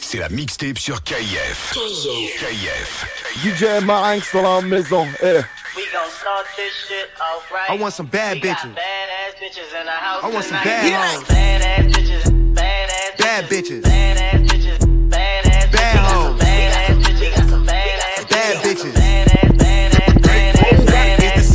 C'est la mixtape sur KIF. KIF. DJ Marinx dans la maison. I want some bad bitches. I want some bad hoes. Badass bitches. Bad bitches. Badass bitches. Bad hoes. Bitches. Bad bitches.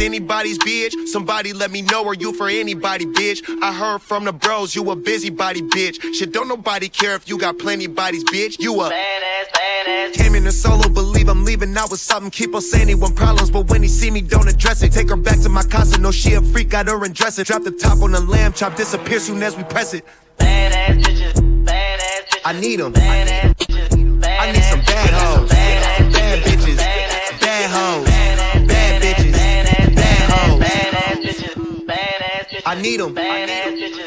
Anybody's bitch? Somebody let me know, are you for anybody, bitch? I heard from the bros, you a busybody, bitch. Shit, don't nobody care if you got plenty bodies, bitch. You a Badass, badass. Came in a solo, believe I'm leaving out with something. Keep on saying he want problems, but when he see me, don't address it. Take her back to my casa, no she a freak, got her undressing. Drop the top on the lamb chop, disappear soon as we press it. Badass bitches. Badass bitches. I need 'em. Badass bitches. I need some bad hoes. Badass Bad bitches. Badass Bad hoes. Badass, Bad bitches. Badass, Bad hoes. Badass bitches. Badass bitches. I need 'em. Badass bitches.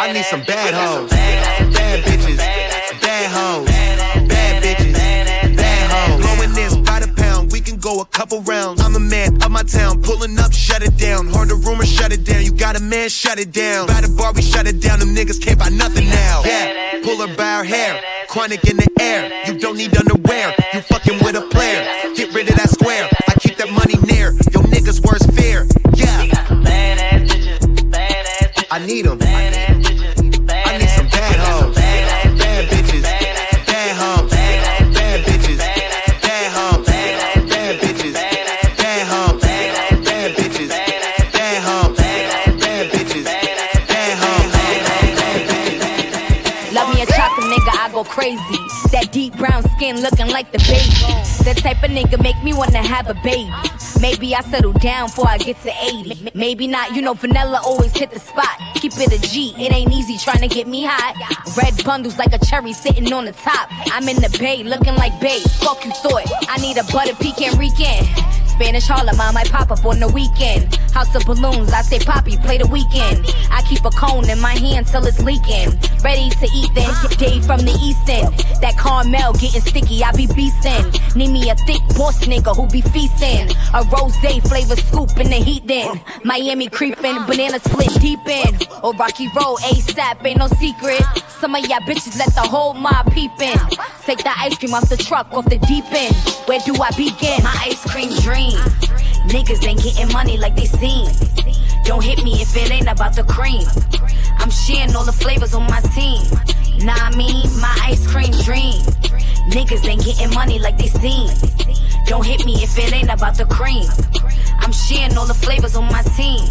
I need some bad hoes. Couple rounds. I'm a man of my town, pulling up, shut it down. Heard the rumor, shut it down. You got a man, shut it down. By the bar, we shut it down. Them niggas can't buy nothing now. Yeah, pull her by her hair. Chronic in the air. You don't need underwear. You fucking with a player. Get rid of that square. I keep that money near. Yo niggas worst fear. Yeah. Badass bitches. I need 'em. That type of nigga make me wanna have a baby. Maybe I settle down before I get to 80. Maybe not, you know, vanilla always hit the spot. Keep it a G, it ain't easy trying to get me hot. Red bundles like a cherry sitting on the top. I'm in the bay, looking like babe. Fuck you thought. I need a butter pecan weekend. Spanish Harlem, I might pop up on the weekend. House of balloons, I say Poppy, play the weekend. I keep a cone in my hand till it's leaking. Ready to eat then, day from the east end. That caramel getting sticky, I be beastin'. Need me a thick boss nigga who be feastin'. A rose flavor scoop in the heat then. Miami creepin', banana split deep in. Or Rocky Road, ASAP, ain't no secret. Some of y'all bitches let the whole mob peep in. Take the ice cream off the truck, off the deep end. Where do I begin? My ice cream dream. Niggas ain't getting money like they seem. Don't hit me if it ain't about the cream. I'm sharing all the flavors on my team. Nah, I mean, my ice cream dream. Niggas ain't getting money like they seem. Don't hit me if it ain't about the cream. I'm sharing all the flavors on my team.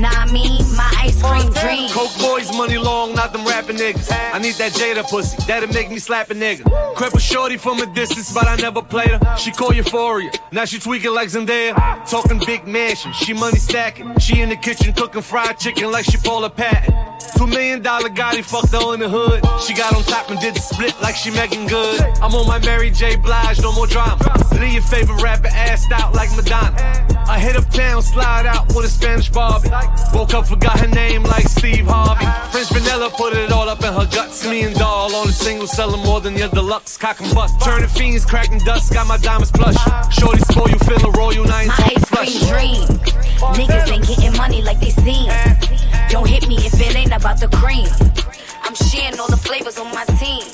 Nah, I mean, my ice cream dream. Coke boys, money long, not them rapping niggas. I need that Jada pussy, that'll make me slap a nigga. A shorty from a distance, but I never played her. She call Euphoria, now she tweaking like Zendaya. Talking big mansion, she money stacking. She in the kitchen cooking fried chicken like she Paula Patton. Two million dollar Gotti fucked her in the hood. She got on top and did the split like she Megan Good. I'm on my Mary J. Blige, no more drama. Leave your favorite rapper assed out like Madonna. I hit uptown, slide out with a Spanish Barbie. Woke up, forgot her name like Steve Harvey. French vanilla put it all up in her guts. Me and doll on a single selling more than your deluxe cock and bust. Turning fiends, cracking dust, got my diamonds plush. Shorty spoil you, feel a royal, now ain't My talking ice flush. cream dream. Niggas ain't getting money like they seem. Don't hit me if it ain't about the cream. I'm sharing all the flavors on my team.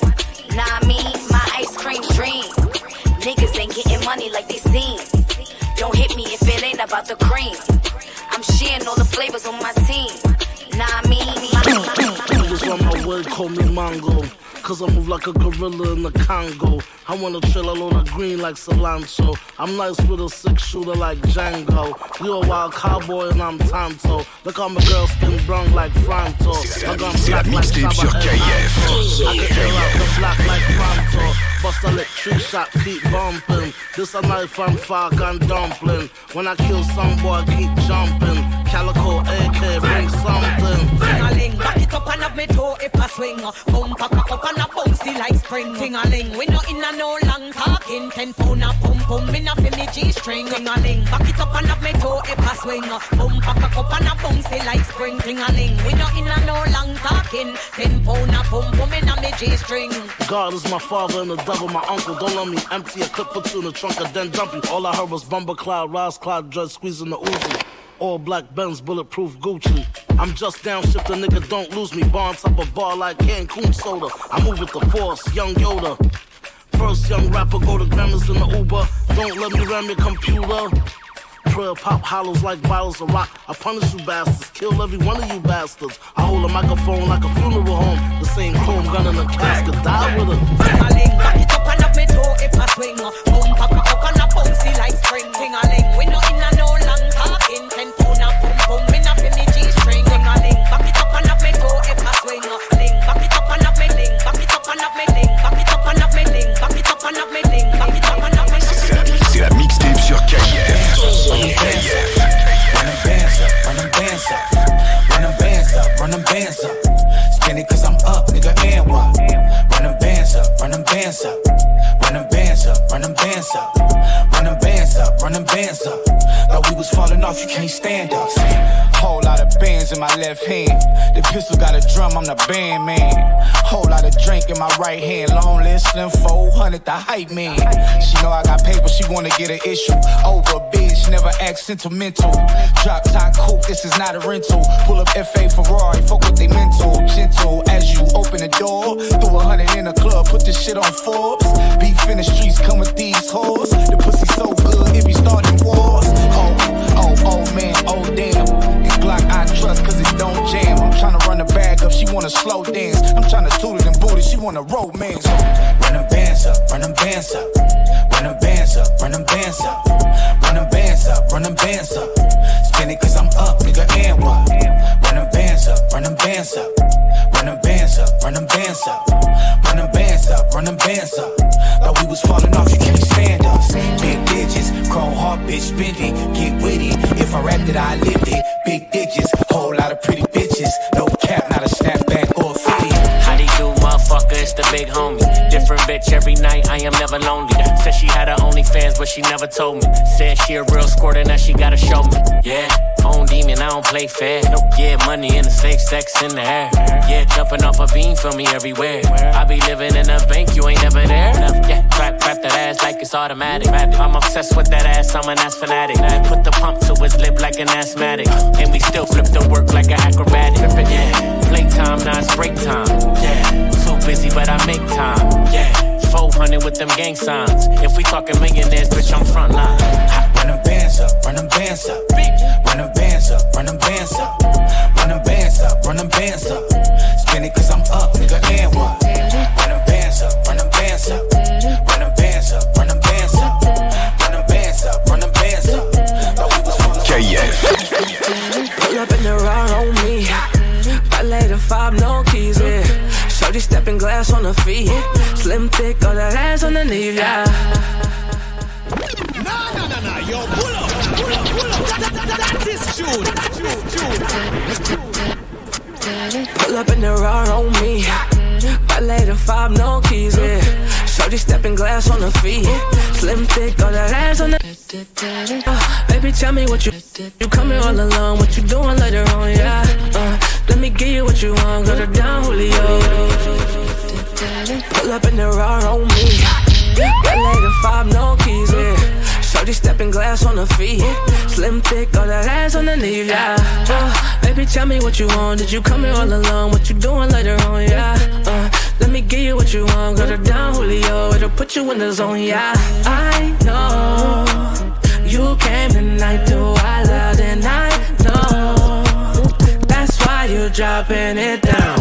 Nah, I mean, my ice cream dream. Niggas ain't getting money like they seem. Don't hit me if it ain't about the cream. I'm sharing all the flavors on my team. Nah, I mean, my, Niggas on my word, call me Mongo. Cause I move like a gorilla in the Congo. I wanna chill alone a green like cilantro. I'm nice with a six shooter like Django. You a wild cowboy and I'm Tonto. Look how my girl skin brown like Franto. I got C'est black like mixtape sur Saba and KIF. I can air out the black like Pronto. Bust a lick, shot, keep bumping. This a knife and fork and dumpling. When I kill some boy, I keep jumping. Calico AK, bring something. Sing-a-ling, back it up and have me toe if I swing. Bumper cock up and a bouncy like spring. Ting a ling, we no in a no long talking. Ten pound a pum pum in a fi me G string. Ting a ling, back it up and have me toe if I swing. Bumper cock up and a bouncy like spring. Ting a ling, we no in a no long talking. Ten pound a pum pum in a me G string. God is my father and the devil my uncle. Don't let me empty a clip, put you in the trunk and then dump you. All I heard was bumper cloud, rise cloud, dread squeezing the Uzi. All black Benz, bulletproof Gucci. I'm just downshift, a nigga, don't lose me. Bar on top of bar like Cancun soda. I move with the force, young Yoda. First young rapper, go to grammars in the Uber. Don't let me ram your computer. Prayer pop hollows like bottles of rock. I punish you bastards, kill every one of you bastards. I hold a microphone like a funeral home. The same chrome gun in a casket, die with it. The band man. Whole lot of drink in my right hand. Long list, slim 400, the hype man. She know I got paper, she wanna get an issue. Over a bitch, never act sentimental. Drop top coupe, this is not a rental. Pull up FA Ferrari, fuck with they mental. Gentle as you open the door. Throw a hundred in the club, put this shit on Forbes. Beef in the streets, come with these hoes. The pussy so good, it be starting wars. Oh, oh, oh man, oh damn. And Glock I trust cause it don't jam. I'm tryna run the bag up, she wanna slow dance. I'm tryna toot it and boot it, she wanna romance. Run them bands up, run them bands up. Run them bands up, run them bands up. Run them bands up, run them bands up. Spin it cause I'm up, nigga, and what? Run them bands up, run them bands up. Run them bands up, run them bands up. Run them bands up, run them bands up. Thought we was falling off, you can't stand us. Big digits, chrome heart, bitch, bendy, get witty. If I rapped it, I lived it. Big digits, whole lot of pretty bitches. No cap, not a snapback or a fitty. How they do, motherfucker? It's the big homie. Different bitch every night, I am never lonely. Said she had her OnlyFans, but she never told me. Said she a real squirter, now she gotta show me. Yeah, own demon, I don't play fair. Yeah, money in the safe, sex in the air. Yeah, jumping off a beam for me everywhere. I be living in a bank, you ain't never there. Yeah, clap, clap that ass like it's automatic. I'm obsessed with that ass, I'm an ass fanatic. Put the pump to his lip like an asthmatic. And we still flip the work like an acrobatic. Yeah, playtime, now it's break time. Yeah, busy, but I make time. Yeah, 400 with them gang signs. If we talking millionaires, bitch, I'm frontline. Run them bands up, run them bands up. Run them bands up, run them bands up. Run them bands up, run them bands up. Spin it cause I'm up, nigga, and what? Run them bands up, run them bands up. Run them bands up, run them bands up. Run them bands up, run them bands up. Thought we was falling KF. Pull up in the ride on me. Ballet the five, no keys, yeah. Shorty stepping glass on her feet. Slim thick, all that ass underneath, yeah. No, no, no, no, yo, pull up, pull up, pull up. That, that, that, that is June. June, June. Pull up in the ride on me. Ballet the five, no keys, yeah. Shorty stepping glass on her feet. Slim thick, all that ass on the. Uh, baby, tell me what you you coming all alone. What you doing later on, yeah. Uh, let me give you what you want. Go to down, Julio. Pull up in the ride on me. Ballet the five, no keys, yeah. Shorty stepping glass on her feet. Slim thick, all that ass underneath, yeah. Uh, baby, tell me what you want. Did you come here all alone? What you doing later on, yeah. Uh, let me give you what you want. Go to down, Julio. It'll put you in the zone, yeah. I know you came tonight, do I love and I you dropping it down.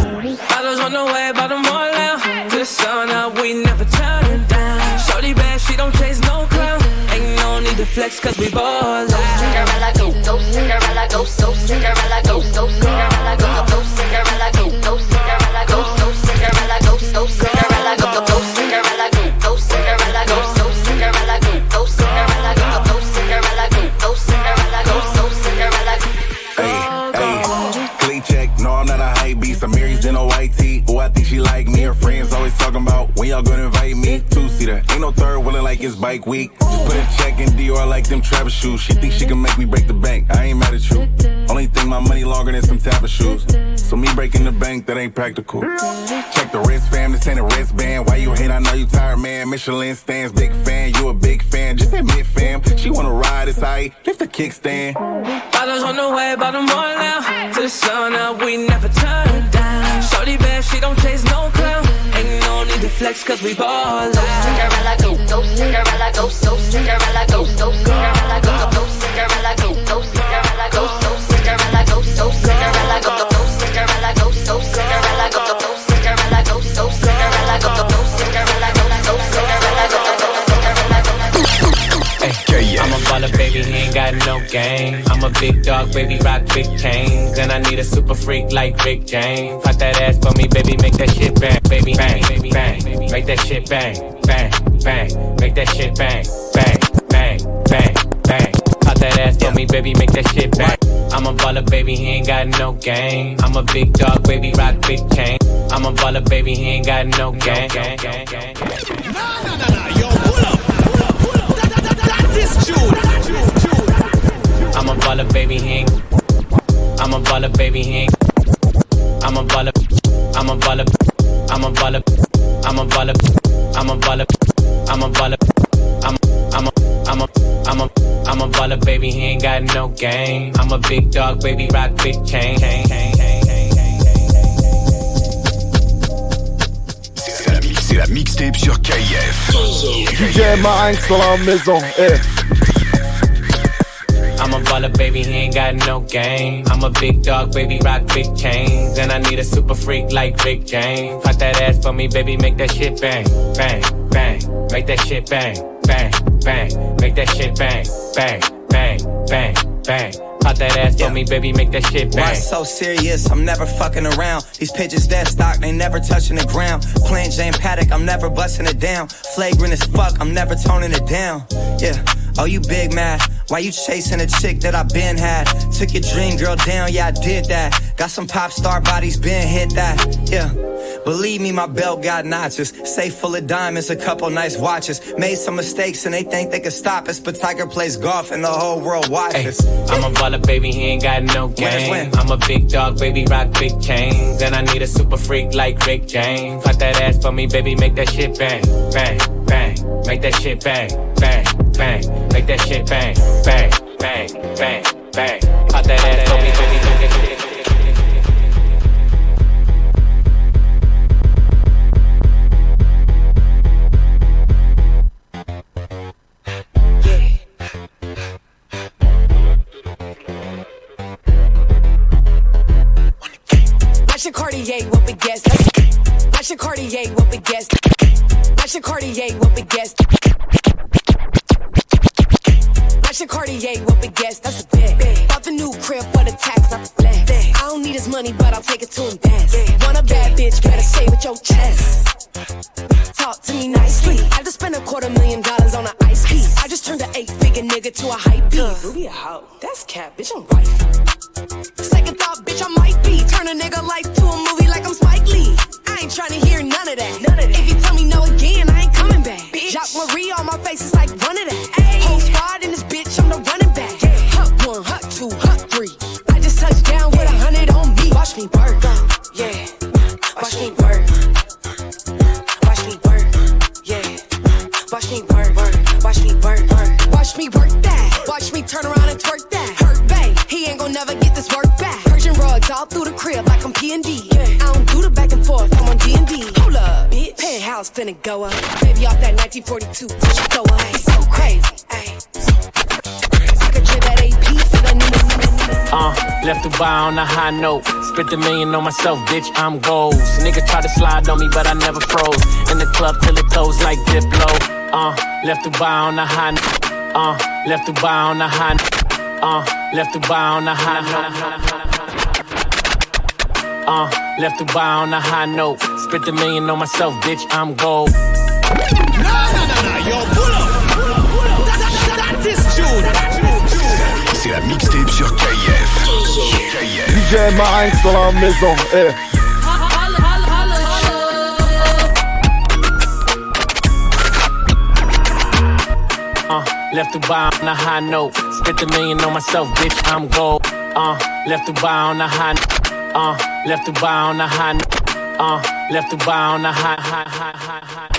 Bottles on the way, bottom all out. The sun up, we never turn it down. Shorty bad, she don't chase no clown. Ain't no need to flex, cause we ball out. Cinderella go, go, Cinderella go, so Cinderella go, so Cinderella bike week. Put a check in Dior I like them Travis shoes. She think she can make me break the bank. I ain't mad at you. Only thing my money longer than some of shoes. So me breaking the bank, that ain't practical. Check the wrist fam, this ain't a wristband. Why you hate? I know you tired, man. Michelin stands, big fan. You a big fan. Just admit, fam. She wanna ride, it's aight. Lift the kickstand. Bottles on the way, bottom one now. To the sun up, we never turn down. Shorty bad, she don't chase no flex, cause we ball out. Cinderella go, go, Cinderella go, so Cinderella go, so Cinderella go, go, Cinderella go, go, Cinderella go, so Cinderella go, so Cinderella go, go, Cinderella go, so Cinderella baby, he ain't got no game. I'm a big dog, baby, rock big chains. And I need a super freak like Rick James. Pop that ass for me, baby, make that shit bang, baby, bang, baby, bang. Make that shit bang, bang, bang. Make that shit bang, bang, bang, bang, bang. Pop that ass for me, baby, make that shit bang. I'm a baller, baby, he ain't got no game. I'm a big dog, baby, rock big chain. I'm a baller, baby, he ain't got no game. I'm a baller, baby, he ain't. I'm a baller, baby, he ain't. I'm a baller, I'm a baller, I'm a baller, I'm a baller, I'm a baller, I'm a baller, I'm a, I'm a, I'm a, I'm a, I'm a baller, baby, he ain't got no game. I'm a big dog, baby, rock big chain. C'est la, c'est la mixtape sur KF. DJ Marinx dans la maison, eh. I'm a baller, baby, he ain't got no game. I'm a big dog, baby, rock big chains. And I need a super freak like Rick James. Pop that ass for me, baby, make that shit bang, bang, bang. Make that shit bang, bang, bang. Make that shit bang, bang, bang, bang, bang. Pop that ass for me, baby, make that shit bang. Why so serious? I'm never fucking around. These pitches dead stock, they never touching the ground. Plain Jane Paddock, I'm never busting it down. Flagrant as fuck, I'm never toning it down. Yeah. Oh, you big mad? Why you chasing a chick that I been had? Took your dream girl down, yeah, I did that. Got some pop star bodies, been hit that. Yeah. Believe me, my belt got notches. Safe full of diamonds, a couple nice watches. Made some mistakes and they think they can stop us. But Tiger plays golf and the whole world watches. I'm a baller, baby, he ain't got no game. I'm a big dog, baby, rock big chains. And I need a super freak like Rick James. Pop that ass for me, baby, make that shit bang, bang, bang. Make that shit bang, bang, bang. Make that shit bang, bang, bang, bang, bang. Pop that ass that shit. Watch your Cartier, what we guess. Watch your Cartier, what we guess. Watch your Cartier, what we guess. Cartier, what we guess. That's a bet. Bought the new crib for the tax, not the flex. I don't need his money, but I'll take it to invest. Want a bad bitch, better say with your chest. Talk to me nicely. I just spent a quarter million dollars on an ice piece. I just turned an eight figure nigga to a hype beast. Ruby a hoe. That's cap, bitch, I'm wife. Second thought, bitch, I might be. Turn a nigga life to a movie like I'm Spike Lee. I ain't trying to hear none of that. None of that. If you tell me no again, I ain't coming back. Bitch. Jacques Marie on my all through the crib like I'm P and D. I don't do the back and forth, I'm on D and D. Hold up, bitch. Penthouse finna go up. Baby off that 1942, touch throw up. So crazy, ayy. I for the new Uh, left Dubai on a high note. Spent a million on myself, bitch, I'm goals. Nigga try to slide on me, but I never froze. In the club till it closed like Diplo. Uh, left Dubai on a high note. Uh, left Dubai on a high note. Uh, left Dubai on a high note. Uh, left Dubai on a high note. Spent a million on myself, bitch, I'm gold. Nah, nah, nah, nah, yo, pull up. C'est la mixtape sur KF. KF. DJ Marinx dans la maison, eh. left Dubai on a high note. Spent a million on myself, bitch, I'm gold. Uh, left Dubai on a high Uh, left Dubai on a high Uh, left Dubai on a high, high, high, high, high.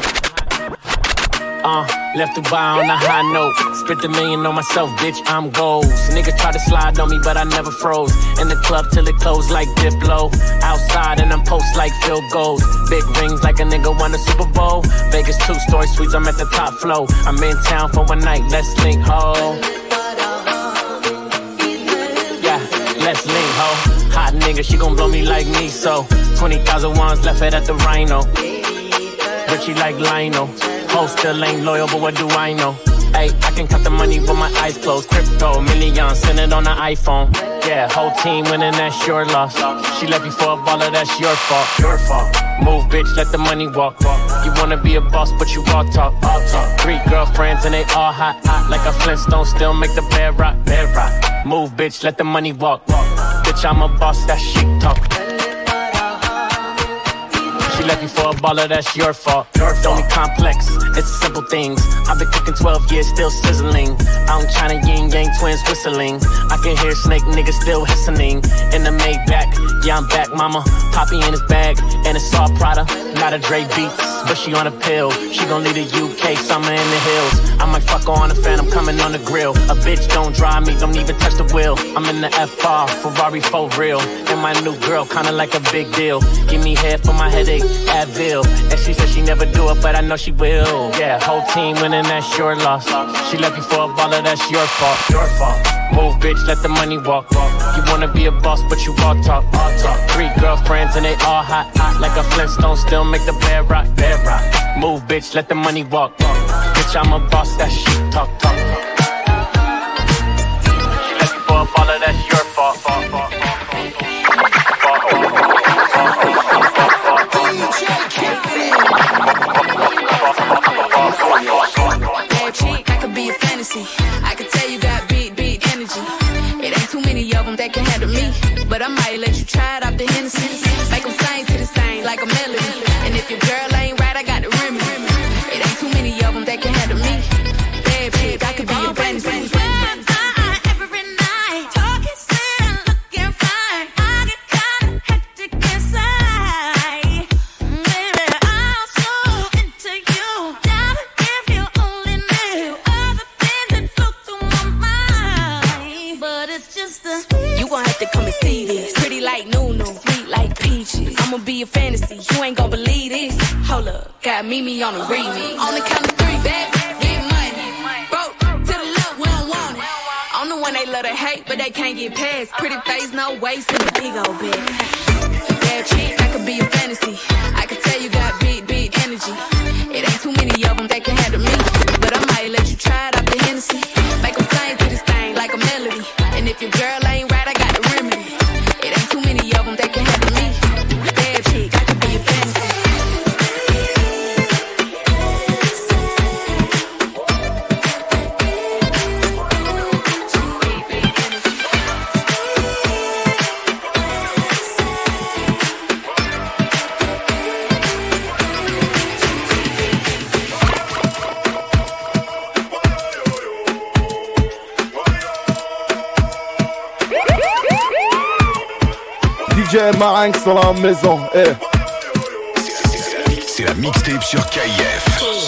Uh, left Dubai on a high note. Spent a million on myself, bitch, I'm goals. Nigga try to slide on me, but I never froze. In the club till it closed like Diplo. Outside and I'm post like field goals. Big rings like a nigga won a Super Bowl. Vegas two story suites, I'm at the top flow. I'm in town for one night, let's link, ho. She gon' blow me like me, so 20,000 ones left it at the Rhino. Richie like Lionel. Ho still ain't loyal, but what do I know? Hey, I can cut the money with my eyes closed. Crypto, millions, send it on the iPhone. Yeah, whole team winning, that's your loss. She left you for a baller, that's your fault. Your fault. Move, bitch, let the money walk. You wanna be a boss, but you all talk. All talk. Three girlfriends and they all hot, hot. Like a Flintstone, still make the bed rock, bed rock. Move, bitch, let the money walk. Bitch, I'm a boss, that shit talk. She left you for a baller, that's your fault. Don't be complex, it's simple things. I've been cooking 12 years, still sizzling. I'm China yin yang twins whistling. I can hear snake niggas still hissing. In the Maybach, yeah, I'm back, mama. Poppy in his bag, and it's all Prada. Not a Dre beats, but she on a pill. She gon' leave the UK, summer in the hills. I might fuck on the fan, I'm coming on the grill. A bitch don't drive me, don't even touch the wheel. I'm in the FR, Ferrari for real. And my new girl, kinda like a big deal. Give me head for my headache, Advil. And she said she never do it, but I know she will. Yeah, whole team winning, that's your loss. She left you for a baller, that's your fault. Your fault. Move, bitch, let the money walk. You wanna be a boss, but you all talk. Three girlfriends and they all hot, hot. Like a Flintstone, still make the bed rock, bed rock. Move, bitch, let the money walk. Bitch, I'm a boss, that shit talk, La. Eh. C'est la mixtape sur. KIF.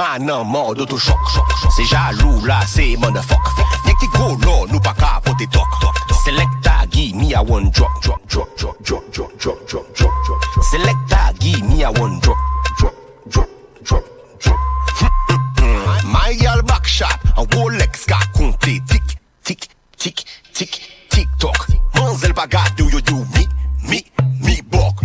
Real bad man no modo tu choc. C'est jaloux là c'est motherfuck Y'a qui go là nous pas capoter toc toc toc. Selecta give me a one drop drop drop drop drop drop drop drop drop drop Selecta give me a one drop drop drop drop drop My girl back shot, un Rolex qu'a compté tic, tic, tic, tic, tic toc. Manzel bagat do you do me, me, me bok.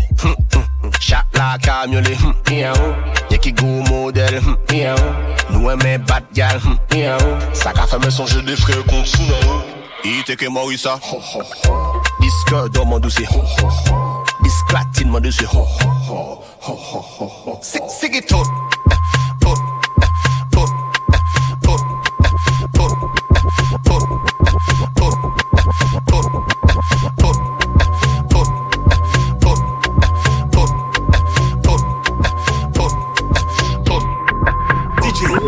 Shot like I'm your hm, yeah. Oh. Y'a qui go model. hm, yeah. Oh. Nous aimons bad gal, hm, yeah. Oh. Ça qu'a fait mes songes des frères contre sous Il était que Maurissa. Ah. Disque d'homme en douce. Disclatine en douce. C'est qui tout.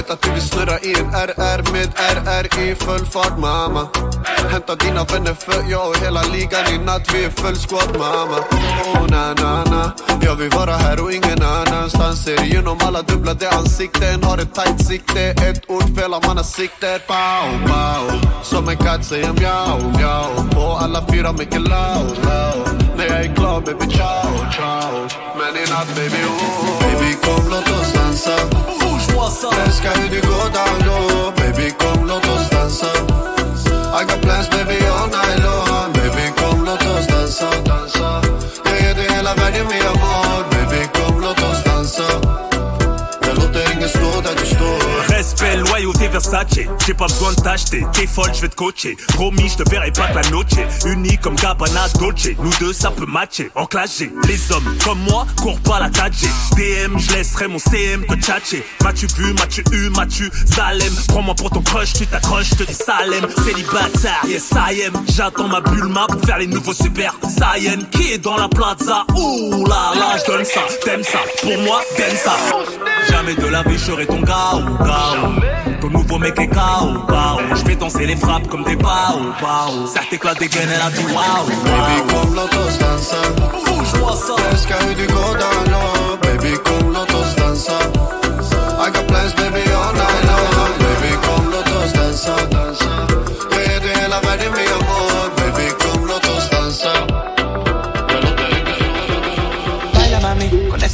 vet att du vill snurra i en RR med RR i full fart mamma. Hämta dina vänner för jag och hela ligan i natt vi är full squad mamma. Oh na na na. Jag vill vara här och ingen annanstans. Ser igenom alla dubblade ansikten. Har ett tight sikte. Ett ord fel man har sikte Pow pow. Som en katt säger mjau mjau. På alla fyra mycket loud loud. När jag är klar baby ciao ciao. Men i natt baby oh. Baby kom låt oss dansa. dansen. Let's carry go down low, baby, come, let us dance. I got plans, baby, all night long. Respect, loyauté, Versace. J'ai pas besoin de t'acheter. T'es folle, je vais te coacher. Promis, je te verrai pas la noche. Unis comme Gabbana Dolce. Nous deux, ça peut matcher. En. Les hommes comme moi courent pas la 4G. DM, je laisserai mon CM te tchatcher. M'as-tu vu, m'as-tu eu, m'as-tu Salem? Prends-moi pour ton crush, tu t'accroches, te dis Salem. Célibataire, yes I am. J'attends ma Bulma pour faire les nouveaux super Saiyan. Qui est dans la plaza? Ouh là là, je donne ça. T'aimes ça? Pour moi, t'aimes ça. Jamais de la vie, je serai ton gars ou gars. Ton nouveau mec est KO, KO. Je fais danser les frappes comme des bao, bao. Ça t'éclate des gaines, elle a dit waouh. Baby låt oss dansa. Älskar hur du går down low. Baby låt oss dansa.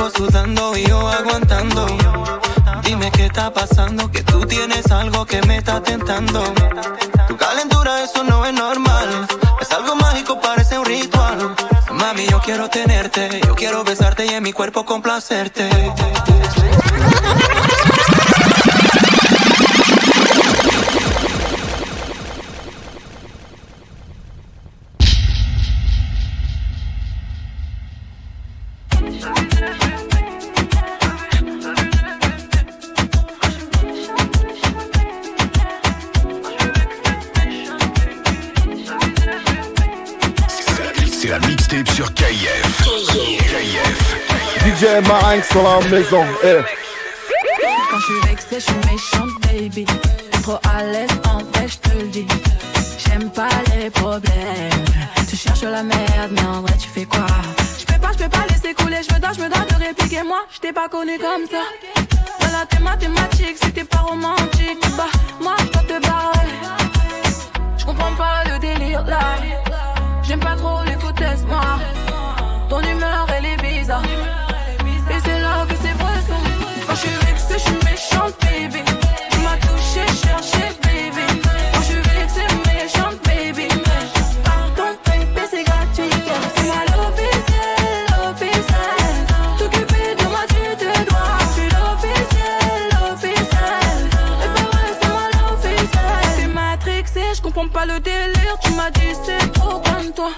Cuerpo sudando y yo aguantando. Dime qué está pasando, que tú tienes algo que me está tentando. Tu calentura, eso no es normal. Es algo mágico, parece un ritual. Mami, yo quiero tenerte, yo quiero besarte y en mi cuerpo complacerte. Marinx sur la maison. Eh. Quand je suis vexée, je suis méchante, baby. Trop à l'aise, en vrai, je te le dis. J'aime pas les problèmes. Tu cherches la merde, mais en vrai, tu fais quoi? Je peux pas, je peux pas laisser couler. Je me dois, je me dois de répliquer. Moi, je t'ai pas connu comme ça. Voilà, t'es mathématique, si t'es pas romantique. Bah, moi, je te barrer. Je comprends pas le délire là. J'aime pas trop les foutaises, moi. Ton humeur, elle est bizarre. Quand je suis vexée, je suis méchante, baby. Tu m'as touché, cherché, baby. Quand je suis vexée, méchante, baby. Pardon, baby, c'est gratuit. C'est moi l'officiel, l'officiel. T'occuper de moi, tu te dois. Je suis l'officiel, l'officiel. Et pas vrai, c'est moi l'officiel. T'es matrixé, je comprends pas le délire. Tu m'as dit, c'est trop comme toi.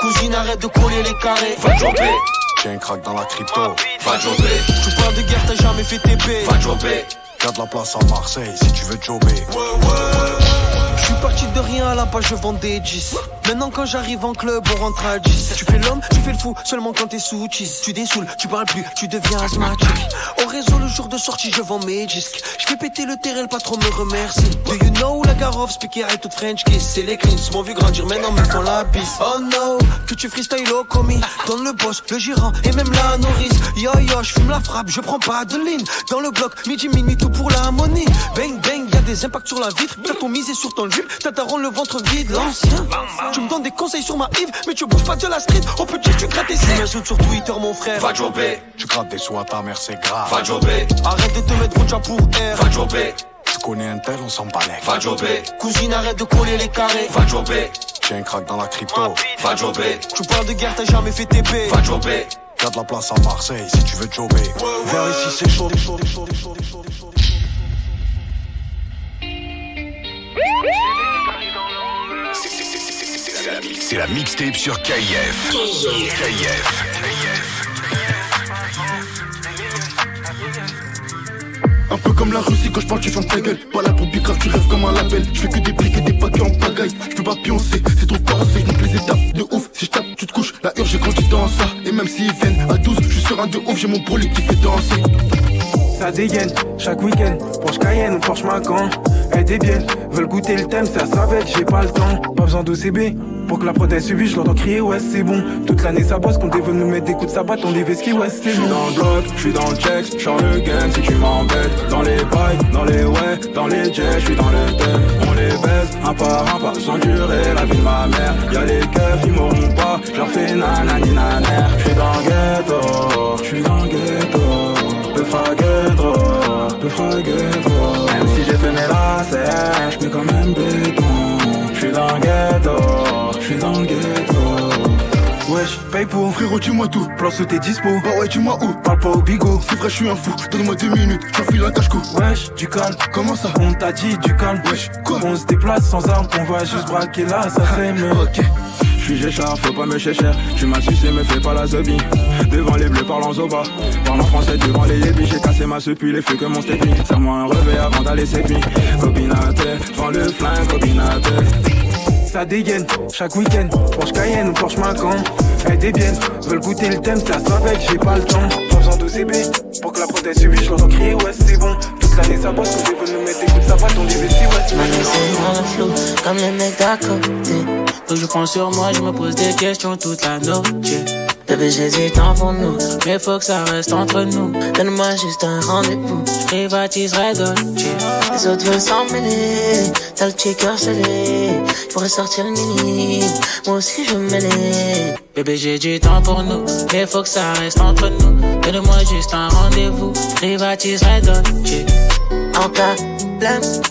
Cousine, arrête de coller les carrés. Va jobber. J'ai un crack dans la crypto. Va jobber. Tu parles de guerre, t'as jamais fait TP. Va jobber. Garde la place à Marseille si tu veux jobber. Je suis parti de rien à la page, je vends des 10. Maintenant, quand j'arrive en club, on rentre à 10. Tu fais l'homme, tu fais le fou, seulement quand t'es sous cheese. Tu dessoules, tu parles plus, tu deviens asthmatique. Le jour de sortie, je vends mes disques. Je fais péter le terrain, le patron me remercie. Do you know la Garov, speak it tout French kiss? C'est les cleans, m'ont vu grandir, maintenant me font la bise. Oh no, que tu freestyle au commis. Donne le boss, le gérant et même la nourrice. Yo yo, je fume la frappe, je prends pas de ligne. Dans le bloc, midi, minuit, tout pour l'harmonie. Bang bang, a des impacts sur la vitre. T'as ton misé sur ton jupe, t'as ta ronde, le ventre vide, l'ancien. Tu me donnes des conseils sur ma Yves, mais tu bouges pas de la street. Oh petit, tu grattes tes. M'insulte sur Twitter, mon frère. Va jobber. Tu grattes des soins, ta mère, c'est grave. Va jobber. Arrête de te mettre Rouja pour air. Va jobber. Tu connais un tel, on s'en balèque. Va jobber. Cousine, arrête de coller les carrés. Va jobber. J'ai un crack dans la crypto. Va jobber. Tu parles de guerre, t'as jamais fait TP. Va jobber. Garde la place à Marseille si tu veux jobber. Vers ici, c'est chaud, chaud, chaud, chaud, chaud, chaud. C'est c'est la mixtape sur KF. KF. Un peu comme la Russie, quand je parle, tu fermes ta gueule. Pas là pour bicrave, tu rêves comme un label. Je fais que des briques et des paquets en pagaille. Je peux pas pioncer, c'est trop corsé. Je les étapes de ouf. Si je tape, tu te couches. La urge, j'ai grandi dans ça. Et même s'ils viennent à 12, je suis sur un de ouf. J'ai mon brûlé qui fait danser. Ça dégaine, chaque week-end, Porsche Cayenne ou Porsche Macan. Elle débienne, veulent goûter le thème, ça savait, j'ai pas le temps. Pas besoin d'OCB, pour que la prothèse subisse, je l'entends crier, ouais, c'est bon. Toute l'année ça bosse, ils veulent nous mettre des coups de sabbat, on des ski, ouais, c'est bon. dans le bloc, je suis dans le check, je le game si tu m'embêtes. Dans les bails, dans les ouais, dans les jets, je suis dans le thème. On les baise, un par un, pas sans durer la vie de ma mère. Y'a les keufs, ils m'auront pas, je leur fais nanani naner. Je suis dans le ghetto, je suis dans le ghetto. Le fraguetro, le fraguetro. Même si j'ai fait mes lacets, je quand même béton. Je suis dans le ghetto, je suis dans le ghetto. Wesh, paye pour frérot, dis-moi tout. Place où t'es dispo. Bah ouais, dis-moi où? Parle pas au bigot. C'est vrai, je suis un fou. Donne-moi deux minutes. J'enfile un cache-cou. Wesh, du calme. Comment ça? On t'a dit du calme. Wesh, quoi? On se déplace sans armes. On va juste braquer là, ça fait me. Ok. J'suis Géchard, faut pas me cher. Tu m'as sucé, me fais pas la zombie Devant les bleus, parlant zoba. Parlant français devant les yébis. J'ai cassé ma sepi, les feux que mon stépi Serre-moi un revêt avant d'aller sépi Copinate, vends le flingue, copinate Ça dégaine, chaque week-end, Porsche Cayenne ou Porsche Macan. Elle débienne, veulent goûter le thème, ça que j'ai pas le temps. Pas besoin d'OCB, pour que la prothèse subisse, je l'entends crier, ouais, c'est bon. Toute l'année ça bosse, quand ils nous mettre des coups de sabbat, on ouais, c'est Maintenant c'est comme les. Donc je prends sur moi, je me pose des questions toute la nuit. Bébé, j'hésite pour nous, mais faut que ça reste entre nous. Donne-moi juste un rendez-vous, je privatiserai. Les autres veulent s'en mêler, t'as le checker scellé. Je pourrais sortir le mini, moi aussi je veux mêler. Bébé, j'ai du temps pour nous, mais faut que ça reste entre nous. Donne-moi juste un rendez-vous, je privatiserai. En cas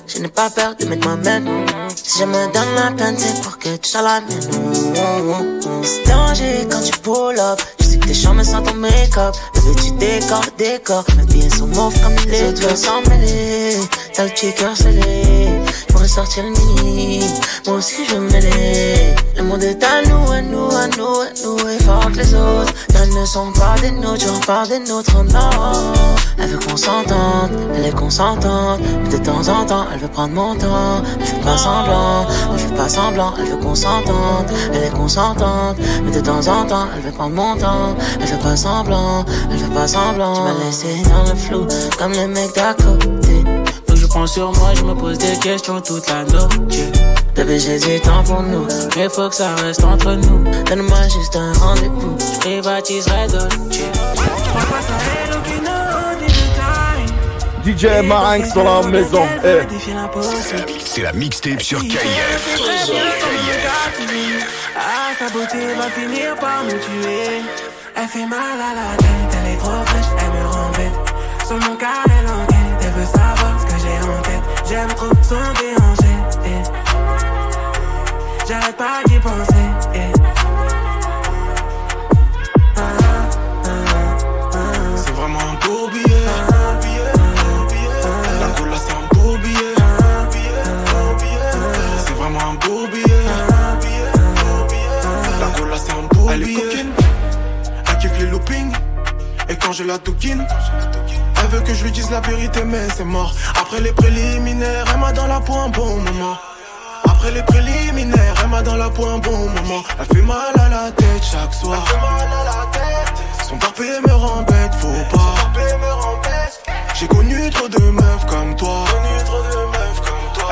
je n'ai pas peur de mettre ma main. Si je me donne la peine, c'est pour que tu sois la mienne. C'est danger quand tu pull up. Que tes chambres sans ton make-up. Bébé, tu décores le décor. Mes billets sont mauves comme les autres s'en mêler. T'as le checker scellé. J'pourrais sortir le mini. Moi aussi, je veux me mêler. Le monde est à nous, à nous, à nous, à nous. Et fort que les autres. Elles ne sont pas des nôtres, j'en parle des nôtres, non. Elle veut qu'on s'entende, elle est consentante. Mais de temps en temps, elle veut prendre mon temps. Elle fait pas semblant, elle fait pas semblant. Elle veut qu'on s'entende, elle est consentante. Mais de temps en temps, elle veut prendre mon temps. Elle fait pas semblant, elle fait pas semblant. Tu m'as laissé dans le flou, comme les mecs d'à côté. Donc je prends sur moi, je me pose des questions toute la nuit. Bébé, j'hésite tant pour nous, mais faut que ça reste entre nous. Donne-moi juste un rendez-vous, je privatiserai Dolce. DJ Marinx sur la maison. Eh. C'est la mixtape sur KIF. Ah, sa beauté va finir par me tuer. Elle fait mal à la tête, elle est trop fraîche, elle me rend bête. Sur mon cas, elle enquête, elle veut savoir ce que j'ai en tête. J'aime trop son déranger. J'arrête pas la touquine, elle veut que je lui dise la vérité, mais c'est mort. Après les préliminaires, elle m'a dans la peau un bon moment. Après les préliminaires, elle m'a dans la peau un bon moment. Elle fait mal à la tête chaque soir. Son parpé me rend bête, faut pas. J'ai connu trop de meufs comme toi.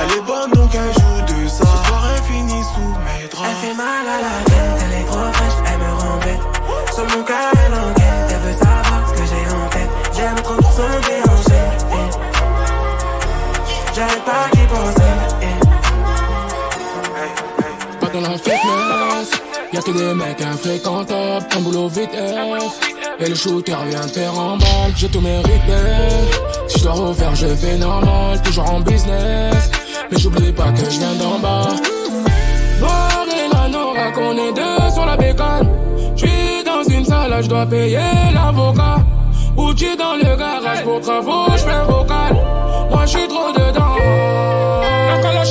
Elle est bonne donc elle joue de ça. Ce soir elle finit sous mes draps. Elle fait mal à la tête, elle est trop fraîche, elle me rend bête. Sur mon cas, elle enquête, dans la fitness, y'a que des mecs infréquentables, un boulot vite. Et le shooter vient faire en balle, je tout mérite Si je dois refaire, je fais normal, toujours en business. Mais j'oublie pas que je viens d'en bas. Noir et la Nora, qu'on est deux sur la bécane. J'suis dans une salle, je dois payer l'avocat. Ou tu dans le garage pour travaux, j'fais un vocal. Moi j'suis trop dedans. La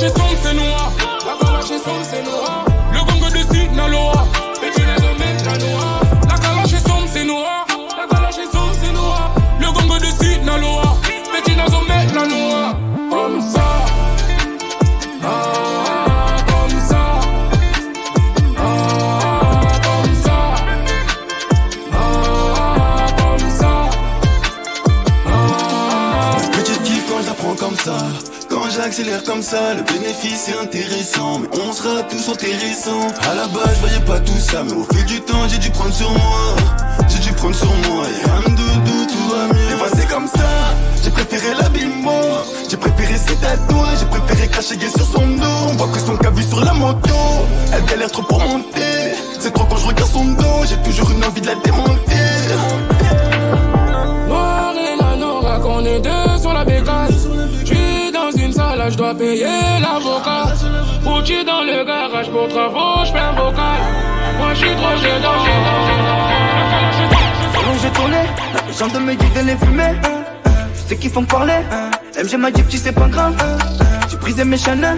Quand j'accélère comme ça, le bénéfice est intéressant. Mais on sera tous intéressants. À la base, je voyais pas tout ça. Mais au fil du temps, j'ai dû prendre sur moi. J'ai dû prendre sur moi. Et un doudou, tout va mieux. Des fois, c'est comme ça. J'ai préféré l'habillement. J'ai préféré ses tatouages. J'ai préféré cracher gay sur son dos. On voit que son cavu sur la moto. Elle galère trop pour monter. C'est trop quand je regarde son dos. J'ai toujours une envie de la démonter. Salle, je dois payer l'avocat. Ou tu dans le garage pour travaux, j'fais un vocal. Moi j'suis trop dedans. Comment j'ai tourné, la légende me dit de les fumer. Je sais qu'ils font parler. MG m'a dit petit c'est pas grave. J'ai brisé mes chaînes.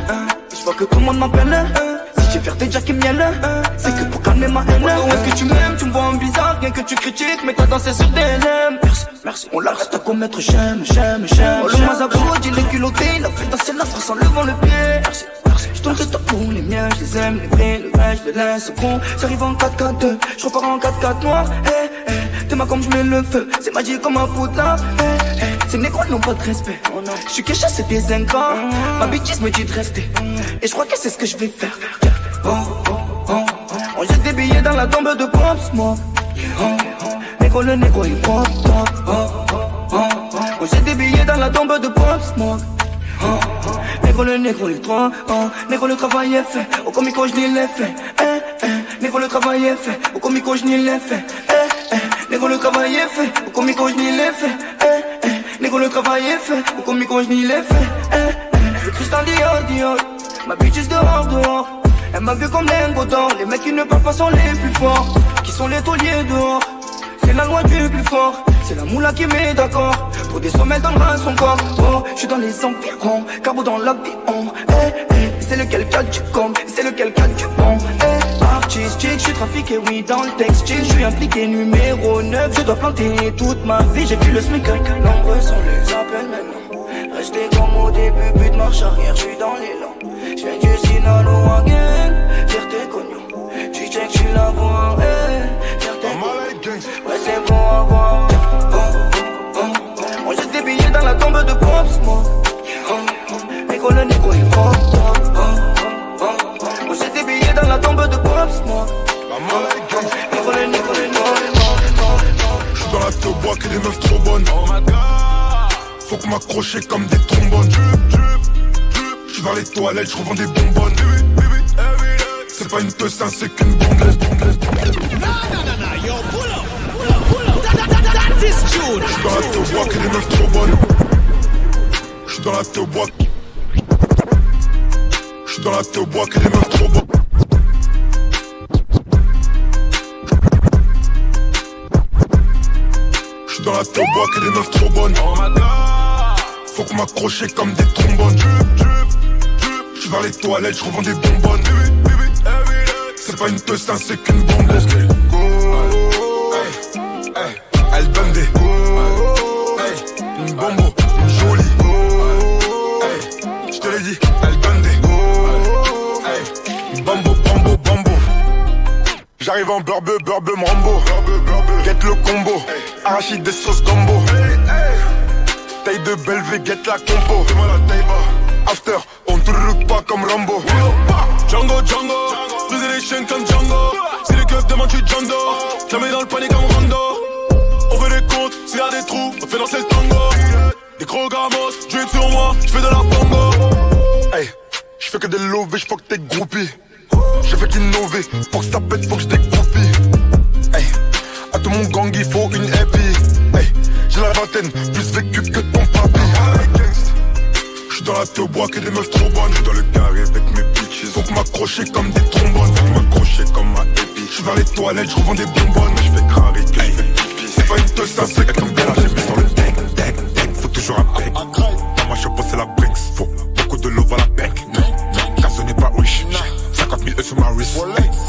Je vois que tout le monde m'appelle. J'ai miel, c'est que pour calmer ma haine. Où est-ce que tu m'aimes? Tu me vois en bizarre, bien que tu critiques, mais t'as dansé sur des LM. Merci, merci. On l'arrête à commettre j'aime, j'aime, j'aime. Oh, le Mazago, il est culotté, il a fait danser la France en levant le pied. Merci, merci. Je tombe top pour les miens, je les aime, les vrais, le vrai, je les laisse au fond. J'arrive en 4-4-2, je repars en 4-4 noir. Eh, eh, t'es ma comme je mets le feu, c'est magique comme un poudlard. Eh, eh, ces négros n'ont pas de respect. Je suis caché, c'est des incants. Ma bêtise me dit de rester. Et je crois que c'est ce que je vais faire. Oh, oh, oh. On jette des billets dans la tombe de Pop Smoke. Oh, oh. Négro, le négro, il prend. Oh, oh, oh, oh. On jette des billets dans la tombe de Pop Smoke. Oh, oh. Négro, le négro, il prend. Oh, négro, le travail est fait. Au comico, je n'y l'ai fait. Eh, eh. Négro, le travail est fait. Au comico, je n'y l'ai fait. Eh, eh. Négro, le travail est fait. Au comico, je n'y l'ai fait. Eh, eh. Négro, le travail est fait. Au comico, je n'y l'ai fait. Eh, eh. Le Christian Dior, Dior. Ma bitch is dehors, dehors. Elle m'a vu comme lingot d'or. Les mecs qui ne parlent pas sont les plus forts. Qui sont les tauliers dehors. C'est la loi du plus fort. C'est la moula qui met d'accord. Pour des sommets donnera son corps. Oh, je suis dans les environs. Carbo dans l'avion. Eh, eh. C'est lequel cas du. C'est lequel cas du bon. Eh, artiste chic, je suis trafiqué, oui, dans le chic. Je suis impliqué numéro 9. Je dois planter toute ma vie. J'ai vu le smic. Nombreux sont les appels maintenant. Restez comme au début, but marche arrière. Je suis dans l'élan. Je viens du Sinaloa gang. Eh, fierté Ouais, c'est bon à voir. Oh, oh, oh. On jette des billets dans la tombe de. On jette des billets dans la tombe de. J'suis dans la te bois que meufs trop bonnes. Oh my god. Faut que m'accrocher comme des trombones. J'suis dans les toilettes, j'revends des bonbonnes. C'est pas une teuse, hein, c'est qu'une bondette. J'suis dans la te bois que des meufs trop bonnes. J'suis dans la te bois. J'suis dans la te bois que des meufs trop bonnes. J'suis dans la te bois que des meufs trop bonnes. Faut que m'accrocher comme des trombones. J'suis dans les toilettes, j'revends des bonbonnes. Une teuse, hein, c'est qu'une bombe. Let's. Go. Hey, hey, Elle donne des. Hey, Une bombo, une jolie. Hey, Je te l'ai dit, elle donne des. Hey, Bambo, bambo, bambo. J'arrive en beurbe, beurbe, rambo. Get le combo. Arachide des sauces gombo. Taille de Belvé, get la compo. After, on te pas comme Rambo. Django, Django. Les chaînes comme Django. Si les keufs demandent, tu Django. Jamais dans le panier comme Rondo. On fait des comptes, s'il y a des trous, on fait danser le tango. Des gros gamos, drip sur moi, j'fais de la bongo. Hey, j'fais que des lovés, j'fuck tes groupies. Je fais qu'innover, pour que ça pète, faut que j'dégoupille. Hey, à tout mon gang, il faut une happy. Hey, j'ai la vingtaine, plus vécu que. J'suis dans la te bois que des meufs trop bonnes. J'suis dans le carré avec mes bitches. Faut que m'accrocher comme des trombones. Faut que m'accrocher comme ma épi. J'suis dans les toilettes, j'revends des bonbonnes. J'fais crari que j'fais pipi. C'est pas une ça c'est comme Bella. J'ai mis sur le deck, deck, deck. Faut toujours un bec. Dans ma chapeau, c'est la Brinks. Faut beaucoup de love à la bec. Car ce n'est pas riche. 50 000 E sur ma wrist.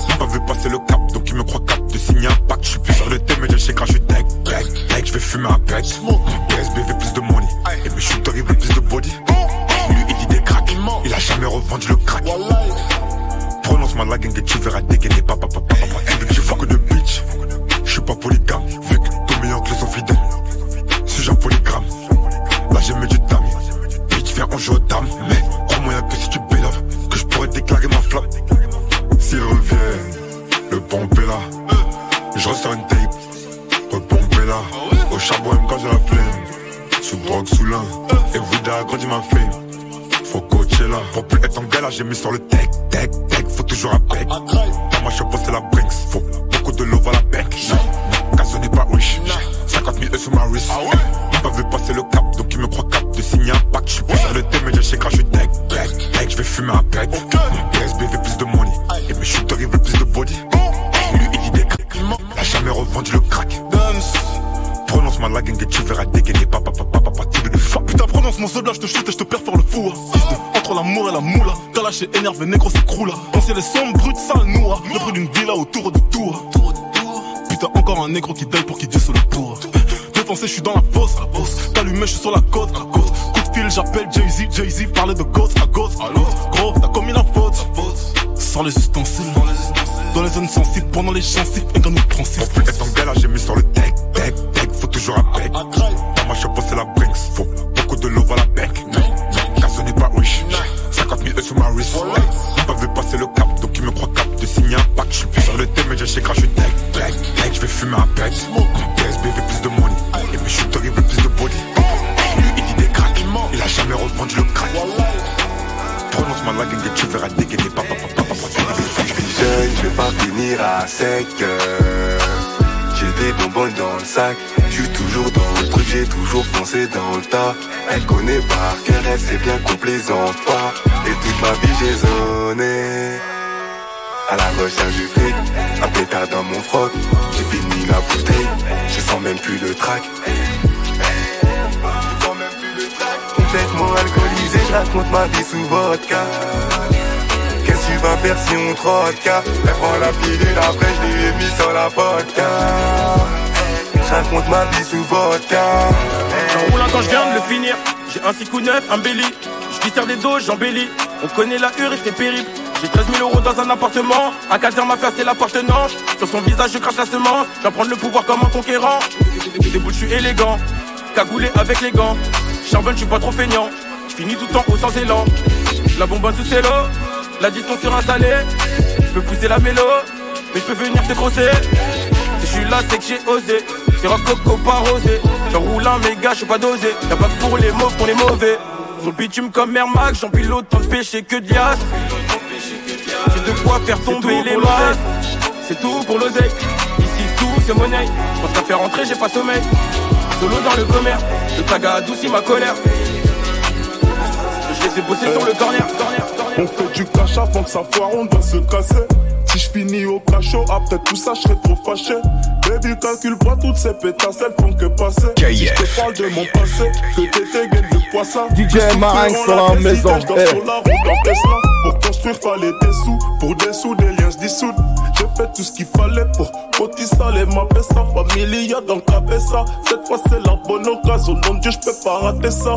Ils pas vu passer le cap, donc ils me croient cap de signer un pacte. J'suis plus sur le thème, mais je sais quand j'suis deck, deck, deck. J'vais fumer un pet. PSB Prononce-moi la mon soldat, je te chute et je te perfore le fou. hein. Entre l'amour et la moula, t'as lâché énervé, négro, c'est crou là. Ton ciel est sombre, brut, sale, noir. Le prix d'une villa autour de tour. Putain, encore un négro qui daille pour qu'il Dieu sur le tour. Défoncé, je suis dans la fosse, la fosse. T'allumé, je suis sur la côte, la côte. Coup de fil, j'appelle Jay-Z, Jay-Z, parlait de ghost à gauche, à l'autre. Gros, t'as commis la faute. Sans les ustensiles, dans les zones sensibles, pendant les gencives, et quand nous prend être en galère, j'ai mis sur le tech, tech, tech. Faut toujours un bec. Dans ma chapeau, c'est la Brinks. Faut sous ma wrist. Ils le cap, donc ils me croient cap de signer un pack. Je suis plus sur le thème, mais j'ai je suis tech, tech. Je vais fumer un pet. Mon PSBV plus de money. Et mes shooters, ils veulent plus de body. Lui Il dit des cracks, il a jamais revendu le crack. Prononce ma lague et tu verras dégainer. Papa, papa, papa, Jeune, je vais pas finir à sec. J'ai des bonbons dans le sac, je toujours j'ai toujours foncé dans le tas. Elle connaît par cœur, elle sait bien qu'on plaisante pas. Et toute ma vie j'ai zoné. À la recherche du fric, un pétard dans mon froc. J'ai fini la bouteille, je sens même plus le trac. Complètement alcoolisé, je ma vie sous vodka. Qu'est-ce que tu vas faire si on trotte Elle prend la pilule, après je l'ai mis sur la vodka. J'enroule un quand je viens de le finir. J'ai un 6 coups neuf, un belly. Je sers des dos, j'embellis. On connaît la hure et c'est pénible. J'ai 13 000 euros dans un appartement. À 4 heures, ma face c'est l'appartenance. Sur son visage, je crache la semence. J'en prends le pouvoir comme un conquérant. Des boules, je suis élégant. Cagoulé avec les gants. Charbonne, je suis pas trop feignant. Je finis tout le temps au sans élan. La bonbonne sous cello. La distance sur un salé. Je peux pousser la mélo. Mais je peux venir te crosser. Suis là, c'est que j'ai osé. C'est rock coco pas rosé. J'enroule un méga, je suis pas dosé. Y'a pas que pour les mauves qu'on est mauvais. Sur le bitume comme Air Max, j'empile tant de péché que de liasse. J'ai de quoi faire tomber les masses. C'est tout pour l'oseille. Ici tout c'est monnaie. Quand ça fait rentrer, j'ai pas sommeil. Solo dans le commerce. Le tag a adouci ma colère. Je les ai bossés sur le corner, corner, corner. On fait du cash avant que ça foire, on doit se casser. Si je finis au cachot, après tout ça, je serais trop fâché. Baby, calcule pas toutes ces pétasses, elles font que passer. Si je te parle de mon passé, que t'étais gaine de poisson. DJ Marinx dans la maison. Eh. sur. Pour construire, fallait des sous. Pour des sous, des liens se dissoudent. J'ai fait tout ce qu'il fallait pour cotiser les ma sa familia dans le cabessa. Cette fois, c'est la bonne occasion. Mon Dieu, je peux pas rater ça.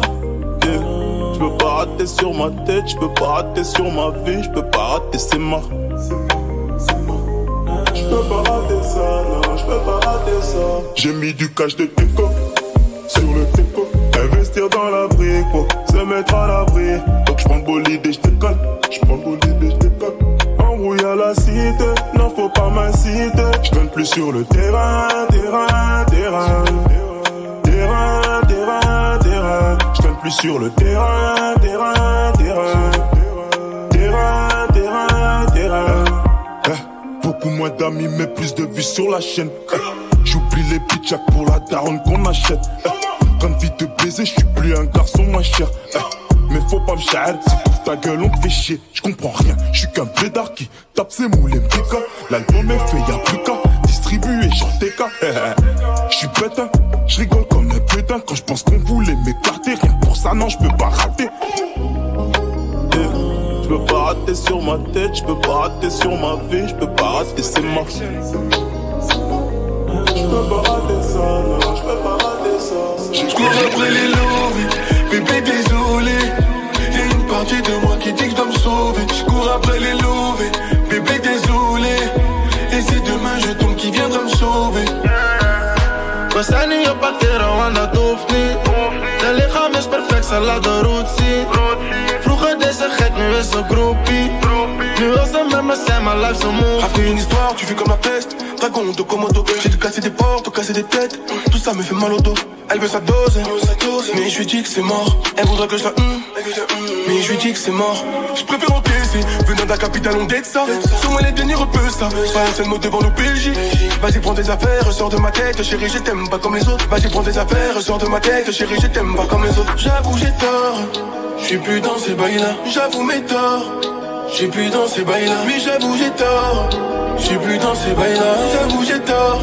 Yeah. Je peux pas rater sur ma tête, je peux pas rater sur ma vie, je peux pas rater, c'est mort. Peux pas rater ça, non, je peux pas rater ça. J'ai mis du cash de déco sur le déco. Investir dans la brique se mettre à l'abri. Donc je prends le bolide et je décolle. Je prends le bolide et je décolle. Embrouille à la cité, non faut pas m'inciter. Je donne plus sur le terrain, terrain, terrain. Terrain, terrain, terrain. Je donne plus sur le terrain, terrain. Terrain, Beaucoup moins d'amis, mais plus de vues sur la chaîne. J'oublie les bitchaks pour la daronne qu'on achète. Eh, Comme vie de baiser, je suis plus un garçon moins cher. Mais faut pas me si t'ouvres ta gueule, on te fait chier. Je comprends rien, je suis qu'un blédard qui tape ses moules et m'pica. L'album est fait, y'a plus qu'à distribuer, chanter qu'à. Je suis bête, hein, je rigole comme un putain quand je pense qu'on voulait m'écarter. Rien pour ça, non, je peux pas rater. Je peux pas rater sur ma tête, je peux pas rater sur ma vie, je peux pas rater, c'est mort. Je peux pas rater ça, non, je peux pas rater ça. Je cours après les loups, bébé désolé. Y'a une partie de moi qui dit que je dois me sauver. Je cours après les loups, bébé désolé. Et si demain je tombe, qui viendra me sauver? Bastani yo partera wana tofni De lichaam is perfect, salade nu groepie Nu wil ze life zo Raconte movie une histoire, tu fais comme la peste. Dragon de Komodo, j'ai dû casser des portes, casser des têtes. Tout ça me fait mal au dos. Elle veut sa dose, mais je lui dis que c'est mort. Elle voudrait que je la hum, mais je lui dis que c'est mort. Je préfère encaisser, venant de la capitale, on dette ça. Sur moi, les derniers repeux, ça. Pas un seul mot devant nos PJ. Vas-y, prends tes affaires, sors de ma tête, chérie, je t'aime pas comme les autres. Vas-y, prends tes affaires, sors de ma tête, chérie, je t'aime pas comme les autres. J'avoue j'ai tort Je suis plus dans ces bails là J'avoue mes torts. Je suis plus dans ces bails là Mais j'avoue j'ai tort. Je suis plus dans ces bails là J'avoue j'ai tort.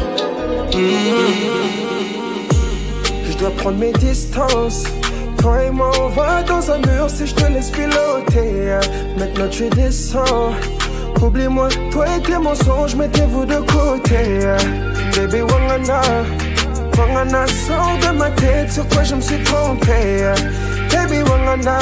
Je dois prendre mes distances. Quand il m'envoie dans un mur, si je te laisse piloter, maintenant tu descends. Oublie-moi, toi et tes mensonges, mettez-vous de côté. Baby Wangana, Wangana, sors de ma tête, sur toi je me suis trompé. Baby Wangana,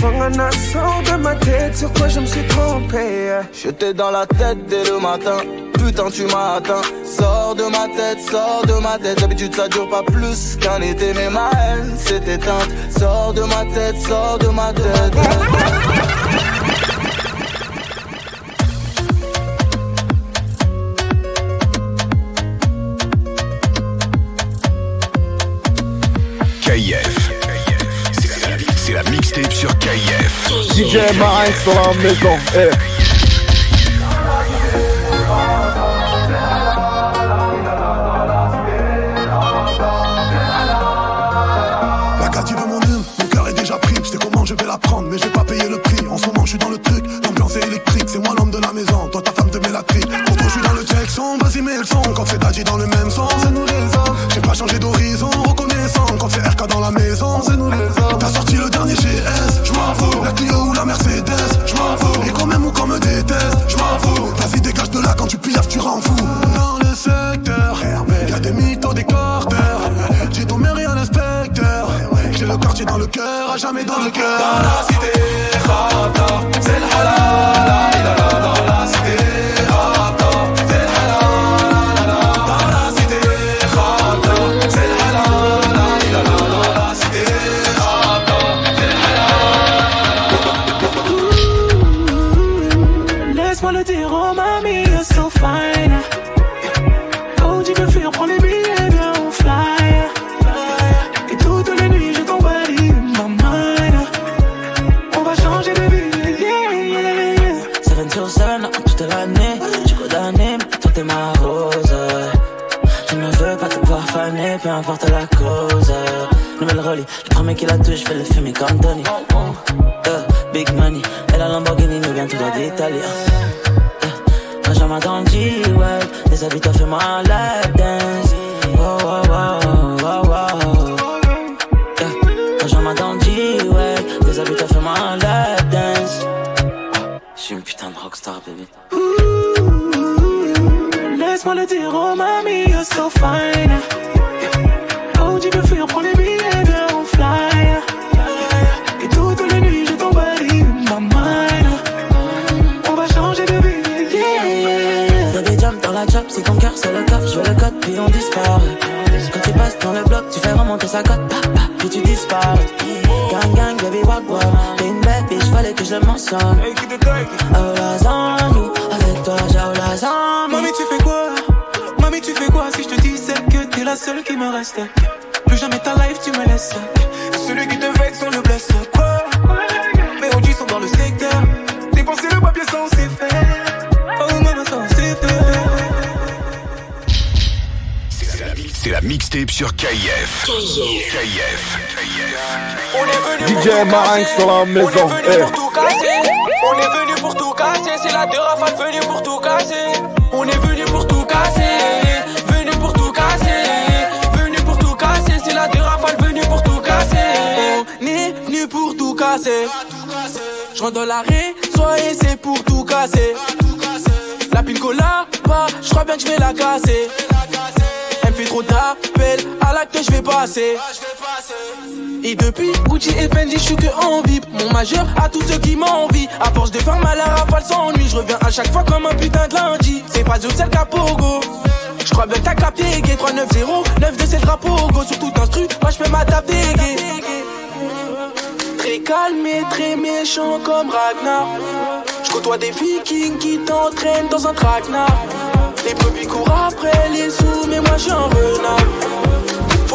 Wangana, sors de ma tête, sur toi je me suis trompé. J'étais dans la tête dès le matin. Putain, tu m'as atteint. Sors de ma tête, sors de ma tête. D'habitude, ça dure pas plus qu'un été, mais ma haine s'est éteinte. Sors de ma tête, sors de ma tête. DJ dans la maison. eh. Jamais dans le cœur. Dans la cité, Euh, Benjamin dans le G-Wag, des habits t'as fait dance. Oh, oh, oh, oh, oh. Euh, habits une putain de rockstar, baby. Laisse-moi le dire, oh mamie, you're so fine. Cœur c'est le coffre, je veux le code, puis on disparaît. Quand tu passes dans le bloc, tu fais remonter sa cote, pa, pa, puis tu disparais. Gang gang, baby walk walk, t'es une belle bitch, fallait que je le mentionne. Oh avec toi j'ai la zone. Mamie, tu fais quoi? Mamie, tu fais quoi si je te disais que t'es la seule qui me reste? Plus jamais ta life, tu me laisses. Celui qui te vexe, on le blesse. Mixtape sur KIF. KIF. DJ Marinx dans la maison. Eh. tout casser. On est venu pour tout casser. C'est la de Rafale venu pour tout casser. On est venu pour tout casser. Venu pour tout casser. Venu pour tout casser. C'est la de Rafale venu pour tout casser. On est venu pour tout casser. Je rentre dans l'arrêt, soyez c'est pour tout casser. La pile cola, pas, je crois bien que je vais la casser. Elle fait trop d'appels, à l'acte je vais passer. Et depuis Gucci et Fendi, je suis que en VIP. Mon majeur à tous ceux qui m'envient. À force de faire mal à la rafale sans nuit, je reviens à chaque fois comme un putain de lundi. C'est pas c'est le capogo. Je crois bien que t'as capté, gay 390, 9 de c'est le drapeau, go sur tout instru, moi je peux m'adapter, gay. Très calme et très méchant comme Ragnar. Je côtoie des vikings qui t'entraînent dans un traquenard.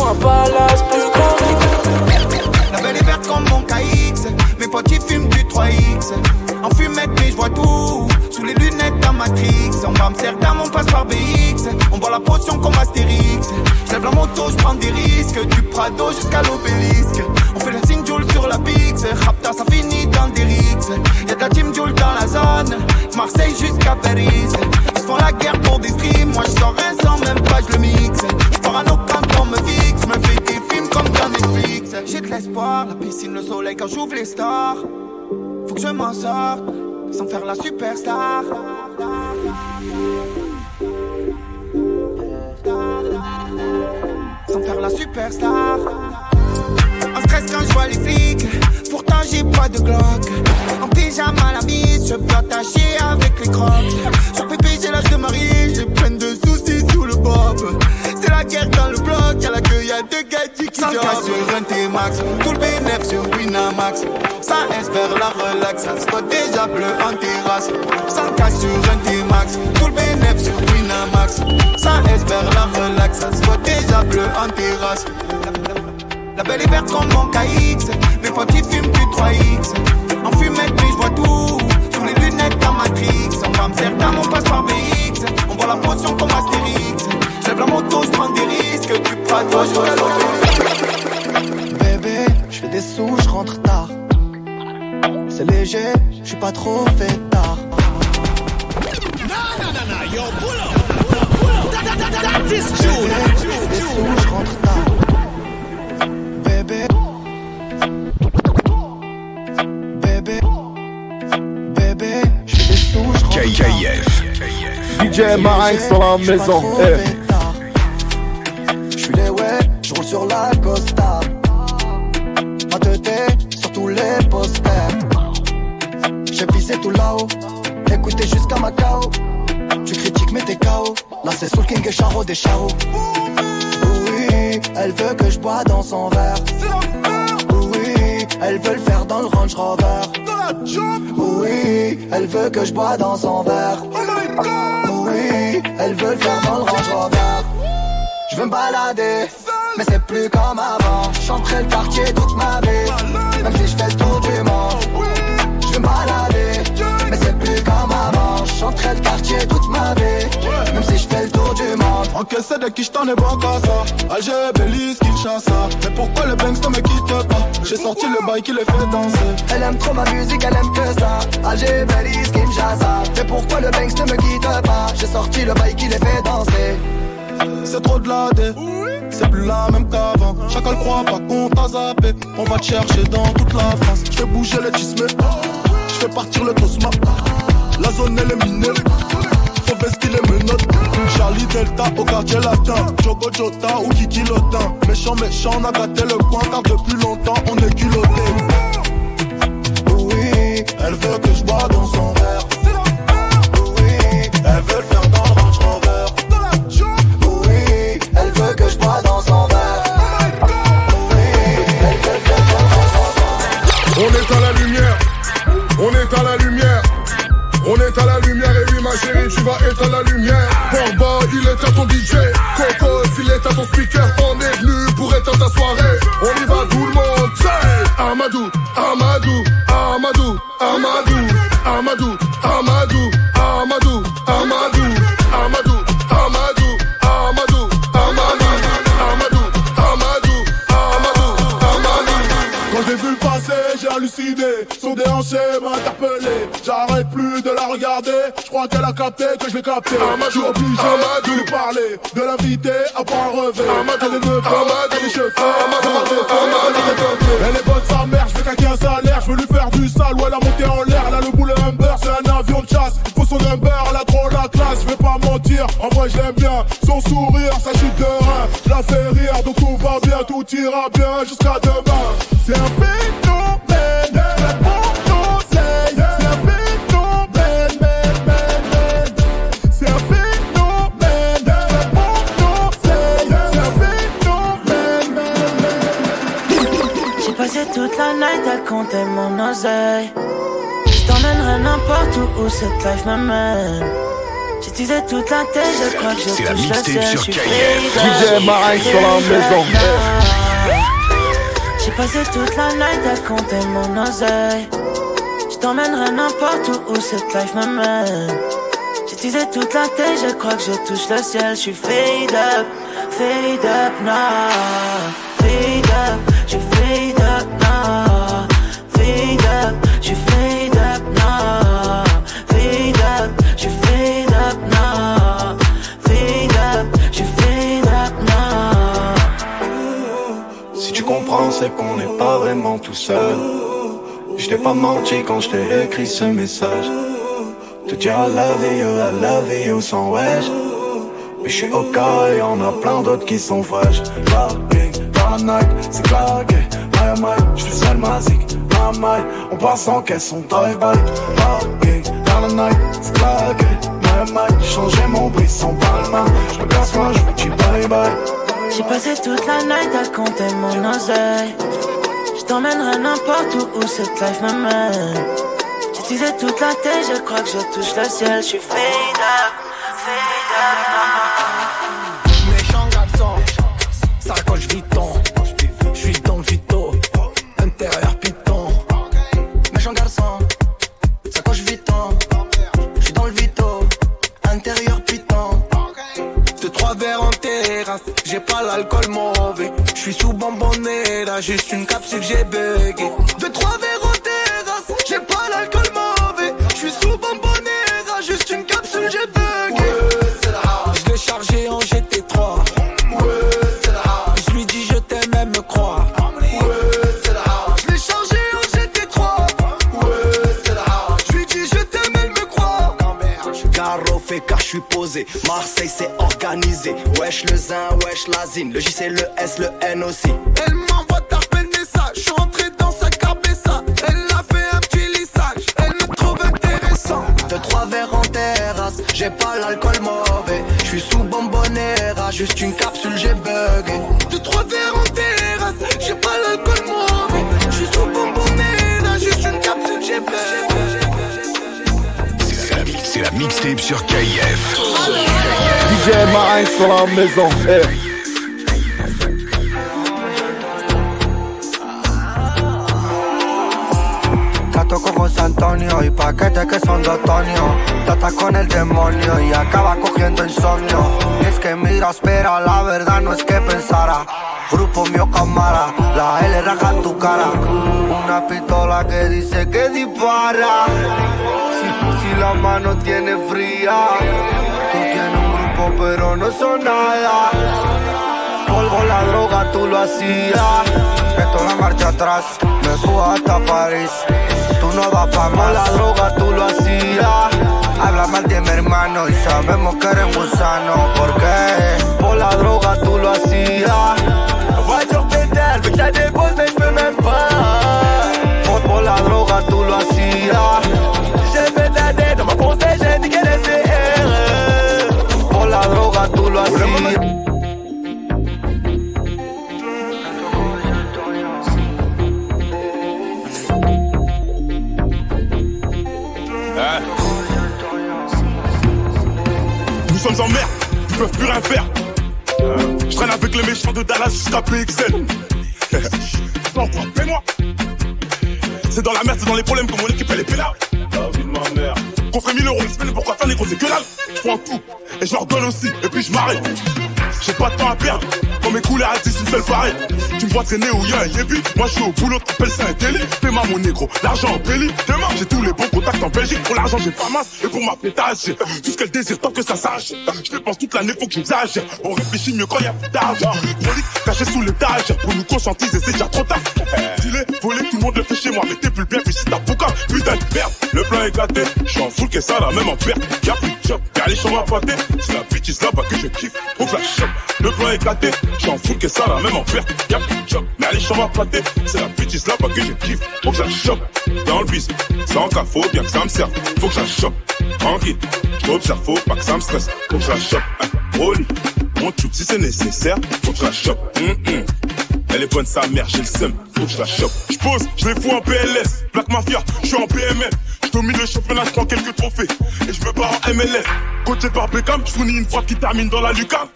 Un palace plus grand. La belle est verte comme mon KX. Mes potes ils fument du 3X. En fumette, mais je vois tout. Sous les lunettes d'un Matrix. On va Amsterdam, on passe par BX. On boit la potion comme Astérix. J'lève la moto, je prends des risques. Du Prado jusqu'à l'obélisque. On fait le signe sur la Pix. Rapta, ça finit dans des rixes. Y'a de la team Joule dans la zone. Marseille jusqu'à Paris. Font la guerre pour des streams. Moi, je sors sans même pas, je le mixe. Je parano quand on me fixe. Me fais des films comme dans Netflix. J'ai de l'espoir, la piscine, le soleil quand j'ouvre les stars. Faut que je m'en sorte sans faire la superstar. Sans faire la superstar. Stress quand je vois les flics, pourtant j'ai pas de Glock. En pyjama la mise, je peux attacher avec les crocs. Sur pépé j'ai l'âge de marier, j'ai plein de soucis sous le bob. C'est la guerre dans le bloc, y'a la queue, y'a deux gadgets qui 100 sur un T-Max, tout le bénéf sur Winamax. Ça espère la relax, ça se voit déjà bleu en terrasse. 100 sur un T-Max, tout le bénéf sur Winamax. Ça espère la relax, ça se voit déjà bleu en terrasse. Belle est verte comme mon KX, mes potes ils fument du 3X. En fumette, mais je vois tout, sous les lunettes dans Matrix. On va Amsterdam, on passe par BX. On boit la potion comme Astérix. J'lève la moto, je prends des risques, du Prado, je vois l'autre. Bébé, je fais des sous, je rentre tard. C'est léger, je suis pas trop fait tard. Je fais des sous, je rentre tard. DJ Marinx dans la maison. Eh. Je suis les ouais, je roule sur la Costa. Ma tête sur tous les posters. J'ai visé tout là-haut, écoutez jusqu'à Macao. Tu critiques mais t'es KO. Là c'est Soul King et Charo des Charo. Oui, elle veut que je bois dans son verre. Oui, elle veut le faire dans le Range Rover. Oui, elle veut que je bois dans son verre. Oui, elle veut le faire dans le Range Rover. Je veux me balader, mais c'est plus comme avant. J'entrais le quartier toute ma vie, même si je fais le tour du monde. Je veux me balader, mais c'est plus comme avant. J'entrais le quartier toute ma vie, même si Encaissé de qui je t'en ai bon qu'à ça. Alger, Belize, Kinshasa. Mais pourquoi le Banks ne me quitte pas? J'ai sorti le bail qui les fait danser. Elle aime trop ma musique, elle aime que ça. Alger, Belize, Kinshasa. Mais pourquoi le Banks ne me quitte pas? J'ai sorti le bail qui les fait danser. C'est trop de la dé C'est plus la même qu'avant. Chacun le croit pas qu'on t'a zappé. On va te chercher dans toute la France. Je fais bouger les tismes. Je fais partir le tosma La zone elle est minée. Faut vestir les menottes Charlie Delta au quartier latin. Jogo Jota ou Kiki Lotin. Méchant méchant on a gâté le coin Car depuis longtemps on est culotté. Oui Elle veut que je bois dans son verre. Oui Elle veut le faire dans le Range Rover. Oui, elle veut que je bois dans son verre. On est à la lumière, on est à la lumière, on est à la lumière. Et oui ma chérie tu vas être à la lumière. À ton DJ, Coco, il est à ton speaker, on est venu pour éteindre ta soirée. On y va tout le monde, interpellé. J'arrête plus de la regarder. Je crois qu'elle a capté que je l'ai capté. Je suis obligé de lui parler, de l'inviter à boire un revêt. Elle est elle est. Elle est bonne sa mère, je vais caquer un salaire. Je veux lui faire du sale, ou elle a monté en l'air. Elle a le boulet Humber, c'est un avion de chasse. Il faut son number, elle a trop la classe. Je vais pas mentir, en vrai je l'aime bien. Son sourire, sa chute de rein. Je la fais rire, donc tout va bien, tout ira bien jusqu'à demain. C'est un phénomène, Je t'emmènerai n'importe où où cette life m'amène. J'ai teasé toute la tête, je crois que je C'est la touche le mixtape ciel. sur je suis KF. free DJ Maringue sur la maison. J'ai passé toute la night à compter mon oseille. Je t'emmènerai n'importe où où cette life m'amène. J'ai teasé toute la tête, je crois que je touche le ciel. Je suis fade up, fade up now. Fade up, seul. Je t'ai pas menti quand je t'ai écrit ce message. Te dire I love you, I love you sans wesh. Mais je suis au cas et y'en a plein d'autres qui sont fraîches. Dans la night, c'est claqué. My my, je suis seul. My my, on passe en caisse, on drive-by. Parking dans la night, c'est claqué. My my, j'ai changé mon brisson par le main. Je me casse moi, je vous dis bye bye. J'ai passé toute la night à compter mon oseille. T'emmènerai n'importe où où cette life m'amène. J'ai teasé toute la tête, je crois que je touche le ciel. Je suis fade up, fade juste une capsule j'ai bugué. Deux trois verres en terrasse, j'ai pas l'alcool mauvais. Je suis sous bonbonnera, juste une capsule j'ai bugué. Je l'ai chargé en GT3. Je lui dis je t'aime, elle me croit. Je l'ai chargé en GT3. Je lui dis je t'aime, elle me croit. Fait car je suis posé. Marseille c'est organisé. Wesh le zin, wesh la zine. Le J c'est le S, le N aussi. DJ Marinx sur la maison. Gato con José Antonio y paquetes que son de otoño. Trata con el demonio y acaba cogiendo insomnio. Y es que mira, espera, la verdad no es que pensara. Grupo mío cámara, la L raja tu cara. Una pistola que dice que dispara. Si, si la mano tiene fría, pero no son nada. Polvo la droga, tú lo hacías. Esto la marcha atrás, me subo hasta París. Tú no vas pa' más. la droga, tú lo hacías. Habla mal de mi hermano y sabemos que eres gusano. ¿Por qué? Por la droga, tú lo hacías. Nous sommes en mer, ils peuvent plus rien faire. Je traîne avec les méchants de Dallas jusqu'à PXL. fais-moi. C'est dans la merde, c'est dans les problèmes que mon équipe elle est pénale. La ma mère. Ferait 1000 euros une semaine, pourquoi faire les gros, c'est que dalle. Je prends tout, et je leur donne aussi, et puis je m'arrête. J'ai pas de temps à perdre, quand mes couleurs à 10, une seule pareille. Tu me vois traîner où y a un yébi, moi je suis au boulot, t'appelles ça un délit. Fais-moi mon négro, l'argent en belly. Demain, j'ai tous les bons contacts en Belgique. Pour l'argent, j'ai pas masse, et pour ma pétage, tout ce qu'elle désire tant que ça sache. Je dépense toute l'année, faut que j'exagère. On réfléchit mieux quand y a plus d'argent. Relique caché sous l'étage, pour nous conscientiser, c'est déjà trop tard. Dis-les, voler, tout le monde le fait chez moi, mais t'es plus bien, puis si t'as pourquoi, putain de merde. Le plan est gâté, je suis en full, que ça, la même en perte. Y'a plus les chambres à pâté. C'est la bitch là-bas que je kiffe, que la chope. Le plan est gâté, je suis en full, que ça, la même en perte. Y'a plus de job, y'a les chambres à pâté. C'est la bitch là-bas que je kiffe, faut que la chope. Dans le bis, sans cas, bien que ça me serve, faut que je la chope. Tranquille, j'observe, faut pas que ça me stresse, faut que je la chope. Hein, Rolly, mon truc, si c'est nécessaire, faut que je la chope. Hum. Elle est bonne sa mère, j'ai le seum, faut que je la chope. Je pose, je les fous en PLS. Black Mafia, je suis en PMF. Domine le championnat, je prends quelques trophées. Et je me barre en MLS. Coaché par Beckham, je fournis une frappe qui termine dans la lucarne.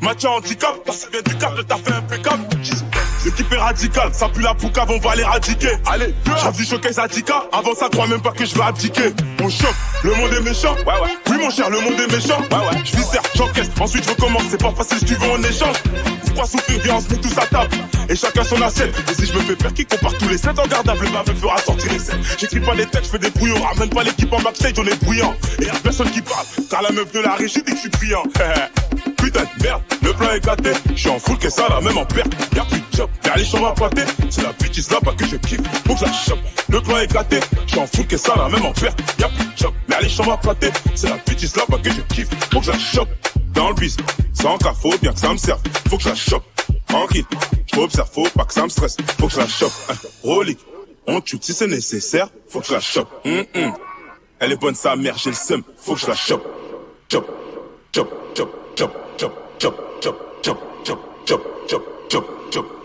Match à handicap, parce que vient du cap, t'as fait impeccable. L'équipe est radicale, ça pue la poucave, on va l'éradiquer. Allez, j'avais du showcase Adika, avant ça, crois même pas que je vais abdiquer. On choque, le monde est méchant. Ouais, ouais. Oui, mon cher, le monde est méchant. Ouais, ouais. Je viscère, j'encaisse, ensuite je recommence, c'est pas facile si tu veux en échange. Pourquoi souffrir, viens, on se met tous à table. Et chacun son assiette. Et si je me fais faire qui compare tous les 7 en gardable, le baveux fera sortir les 7. J'écris pas les textes, je fais des brouillons. Ramène pas l'équipe en backstage, on est bruyant. Et y'a personne qui parle, car la meuf de la régie dit que je suis brillant. Putain de merde, le plan est gâté. Je suis en full, que ça, la même en perte. Y'a plus de job, y'a les chambres à. C'est la bitch là-bas que je kiffe, faut que la chope. Le plan est gâté, je suis en full, que ça, la même en perte. Y'a plus de job, y'a les chambres à pâté. C'est la bitch là-bas que je kiffe, faut que la chope. Dans le bis, sans cas, faut bien que ça me serve, faut que je la chope. Tranquille, j'observe, faut pas que ça me stresse, faut que je la chope. Hein, Relique, on tue si c'est nécessaire, faut que je la chope. Hum, hum. Elle est bonne sa mère, j'ai le seum, faut que je la chope. Chop, chop, chop, chop, chop, chop, chop, chop, chop, chop, chop, chop,